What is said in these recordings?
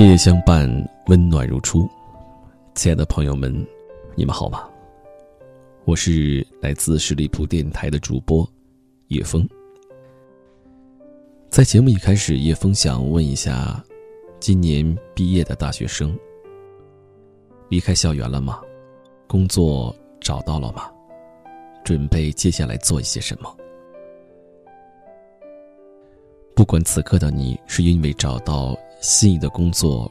夜夜相伴，温暖如初。亲爱的朋友们，你们好吗？我是来自十里铺电台的主播叶枫。在节目一开始，叶枫想问一下，今年毕业的大学生，离开校园了吗？工作找到了吗？准备接下来做一些什么？不管此刻的你是因为找到心仪的工作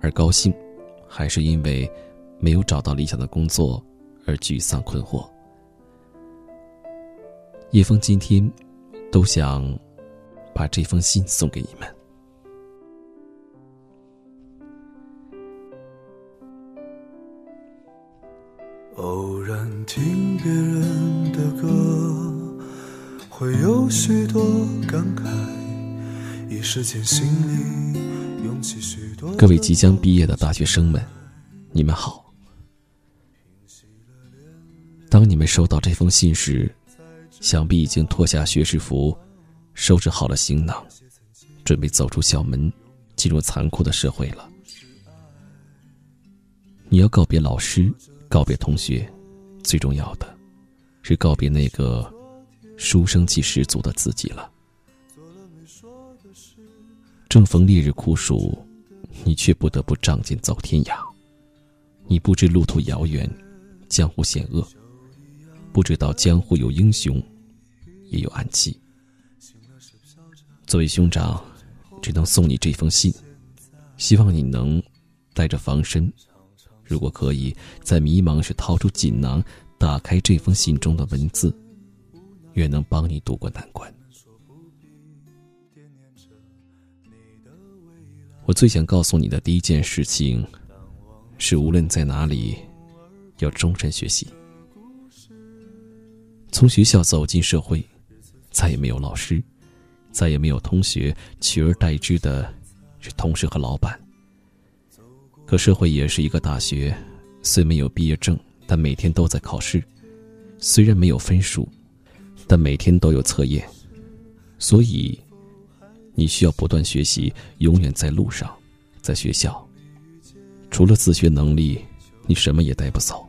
而高兴，还是因为没有找到理想的工作而沮丧困惑，叶枫今天都想把这封信送给你们。偶然听别人的歌，会有许多感慨。各位即将毕业的大学生们，你们好。当你们收到这封信时，想必已经脱下学士服，收拾好了行囊，准备走出校门，进入残酷的社会了。你要告别老师，告别同学，最重要的，是告别那个书生气十足的自己了。正逢烈日酷暑，你却不得不仗剑走天涯。你不知路途遥远，江湖险恶，不知道江湖有英雄，也有暗器。作为兄长，只能送你这封信，希望你能带着防身。如果可以，在迷茫时掏出锦囊，打开这封信中的文字，愿能帮你渡过难关。我最想告诉你的第一件事情，是无论在哪里，要终身学习。从学校走进社会，再也没有老师，再也没有同学，取而代之的是同事和老板。可社会也是一个大学，虽没有毕业证，但每天都在考试；虽然没有分数，但每天都有测验。所以。你需要不断学习，永远在路上，在学校。除了自学能力，你什么也带不走。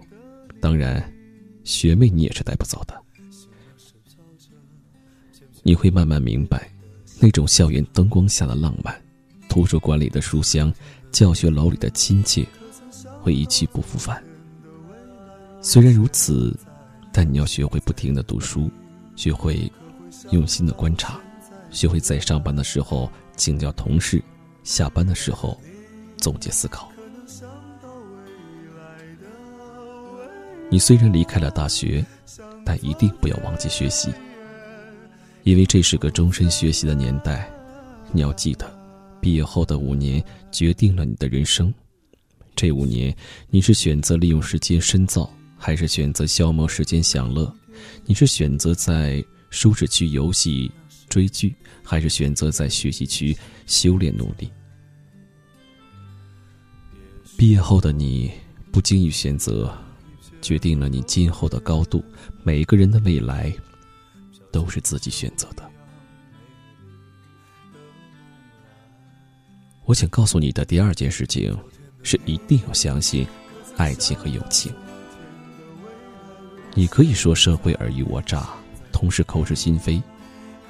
当然，学妹你也是带不走的。你会慢慢明白，那种校园灯光下的浪漫，图书馆里的书香，教学楼里的亲切，会一去不复返。虽然如此，但你要学会不停的读书，学会用心的观察。学会在上班的时候请教同事，下班的时候总结思考。你虽然离开了大学，但一定不要忘记学习，因为这是个终身学习的年代。你要记得，毕业后的五年决定了你的人生。这五年，你是选择利用时间深造，还是选择消磨时间享乐？你是选择在舒适区游戏？追剧，还是选择在学习区修炼努力？毕业后的你，不经意选择，决定了你今后的高度。每个人的未来，都是自己选择的。我想告诉你的第二件事情，是一定要相信爱情和友情。你可以说社会尔虞我诈，同时口是心非。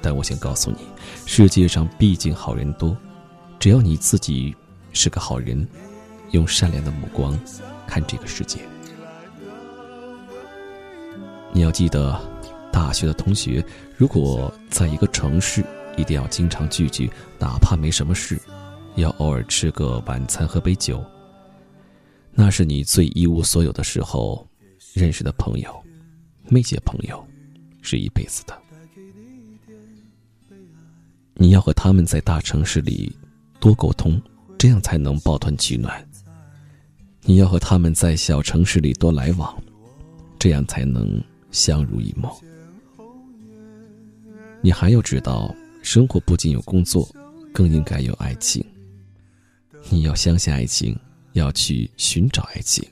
但我想告诉你，世界上毕竟好人多，只要你自己是个好人，用善良的目光看这个世界。你要记得，大学的同学如果在一个城市，一定要经常聚聚，哪怕没什么事，要偶尔吃个晚餐，喝杯酒。那是你最一无所有的时候认识的朋友，那些朋友是一辈子的。你要和他们在大城市里多沟通，这样才能抱团取暖。你要和他们在小城市里多来往，这样才能相濡以沫。你还要知道，生活不仅有工作，更应该有爱情。你要相信爱情，要去寻找爱情。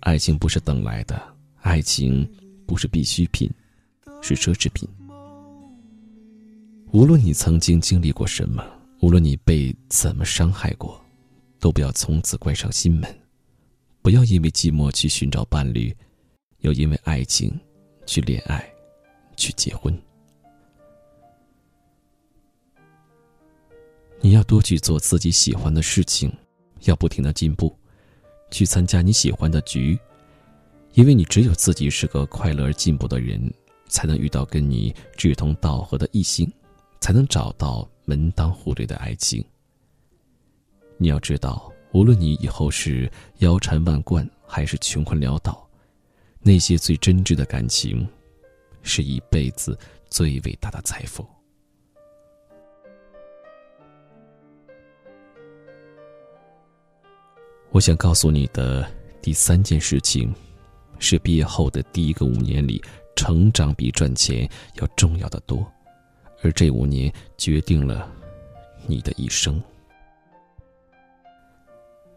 爱情不是等来的，爱情不是必需品，是奢侈品。无论你曾经经历过什么，无论你被怎么伤害过，都不要从此关上心门，不要因为寂寞去寻找伴侣，又因为爱情去恋爱，去结婚。你要多去做自己喜欢的事情，要不停的进步，去参加你喜欢的局，因为你只有自己是个快乐而进步的人，才能遇到跟你志同道合的异性，才能找到门当户对的爱情。你要知道，无论你以后是腰缠万贯还是穷困潦倒，那些最真挚的感情，是一辈子最伟大的财富。我想告诉你的第三件事情，是毕业后的第一个五年里，成长比赚钱要重要的多，而这五年决定了你的一生。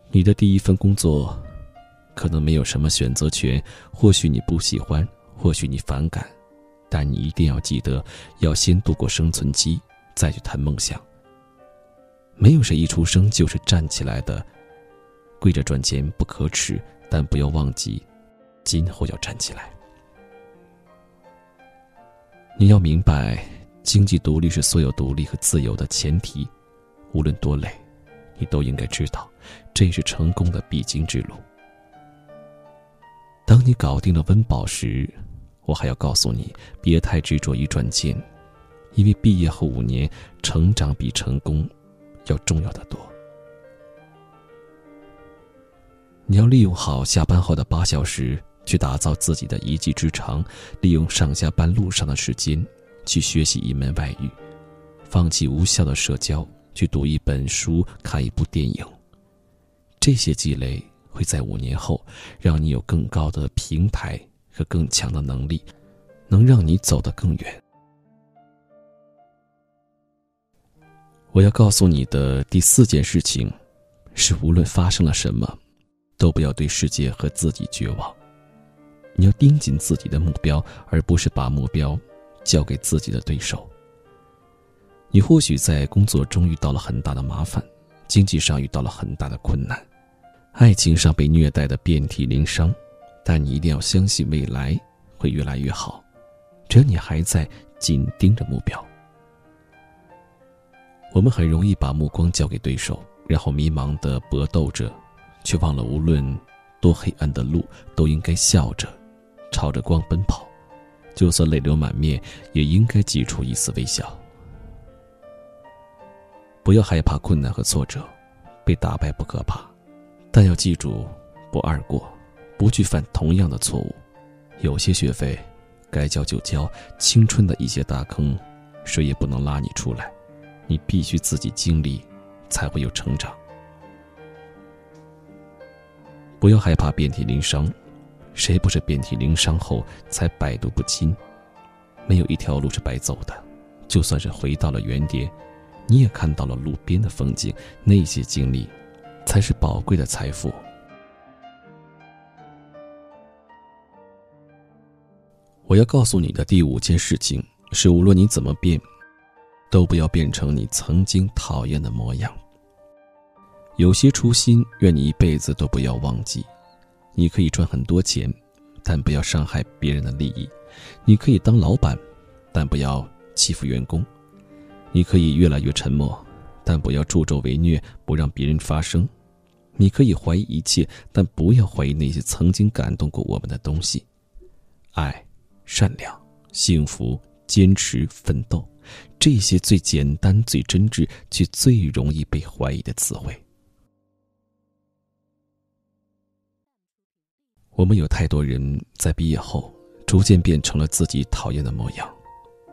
你的第一份工作，可能没有什么选择权，或许你不喜欢，或许你反感，但你一定要记得，要先度过生存期，再去谈梦想。没有谁一出生就是站起来的。跪着赚钱不可耻，但不要忘记，今后要站起来。你要明白，经济独立是所有独立和自由的前提。无论多累，你都应该知道，这是成功的必经之路。当你搞定了温饱时，我还要告诉你，别太执着于赚钱，因为毕业后五年，成长比成功要重要的多。你要利用好下班后的八小时去打造自己的一技之长，利用上下班路上的时间去学习一门外语，放弃无效的社交，去读一本书、看一部电影。这些积累会在五年后让你有更高的平台和更强的能力，能让你走得更远。我要告诉你的第四件事情是：无论发生了什么。都不要对世界和自己绝望，你要盯紧自己的目标，而不是把目标交给自己的对手。你或许在工作中遇到了很大的麻烦，经济上遇到了很大的困难，爱情上被虐待的遍体鳞伤，但你一定要相信未来会越来越好，只要你还在紧盯着目标。我们很容易把目光交给对手，然后迷茫的搏斗着。却忘了，无论多黑暗的路，都应该笑着，朝着光奔跑。就算泪流满面，也应该挤出一丝微笑。不要害怕困难和挫折，被打败不可怕，但要记住，不二过，不去犯同样的错误。有些学费，该交就交。青春的一些大坑，谁也不能拉你出来，你必须自己经历，才会有成长。不要害怕遍体鳞伤，谁不是遍体鳞伤后才百毒不侵？没有一条路是白走的，就算是回到了原点，你也看到了路边的风景。那些经历，才是宝贵的财富。我要告诉你的第五件事情是：无论你怎么变，都不要变成你曾经讨厌的模样。有些初心，愿你一辈子都不要忘记。你可以赚很多钱，但不要伤害别人的利益；你可以当老板，但不要欺负员工；你可以越来越沉默，但不要助纣为虐，不让别人发声；你可以怀疑一切，但不要怀疑那些曾经感动过我们的东西。爱、善良、幸福、坚持、奋斗，这些最简单、最真挚，却最容易被怀疑的词汇。我们有太多人在毕业后逐渐变成了自己讨厌的模样，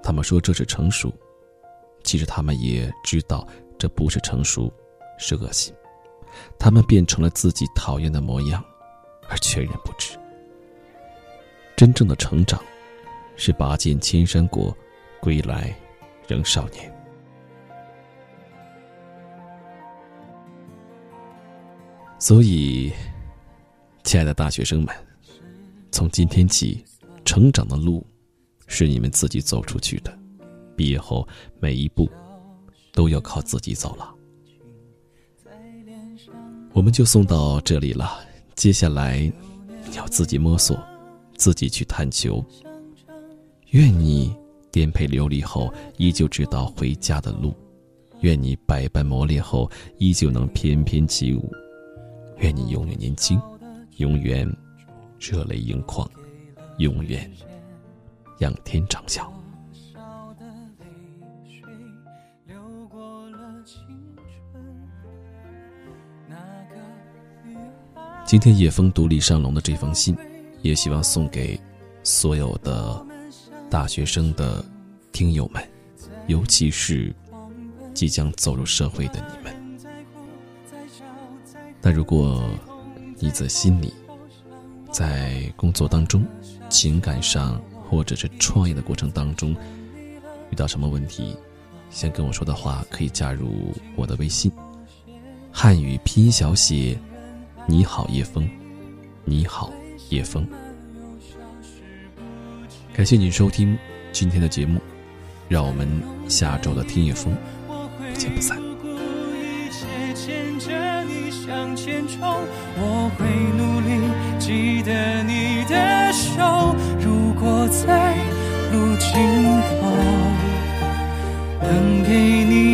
他们说这是成熟，其实他们也知道这不是成熟，是恶心。他们变成了自己讨厌的模样，而全然不知。真正的成长，是拔剑千山过，归来仍少年。所以。亲爱的大学生们，从今天起，成长的路是你们自己走出去的。毕业后，每一步都要靠自己走了。我们就送到这里了。接下来，你要自己摸索，自己去探求。愿你颠沛流离后，依旧知道回家的路；愿你百般磨练后，依旧能翩翩起舞；愿你永远年轻，永远热泪盈眶，永远仰天长啸。今天叶枫独立上龙的这封信，也希望送给所有的大学生的听友们，尤其是即将走入社会的你们。但如果你在心里，在工作当中、情感上或者是创业的过程当中遇到什么问题，想跟我说的话，可以加入我的微信，汉语拼音小写。你好，叶枫。你好，叶枫。感谢您收听今天的节目，让我们下周的听叶枫不见不散。向前冲我会努力记得你的手，如果在路尽头能给你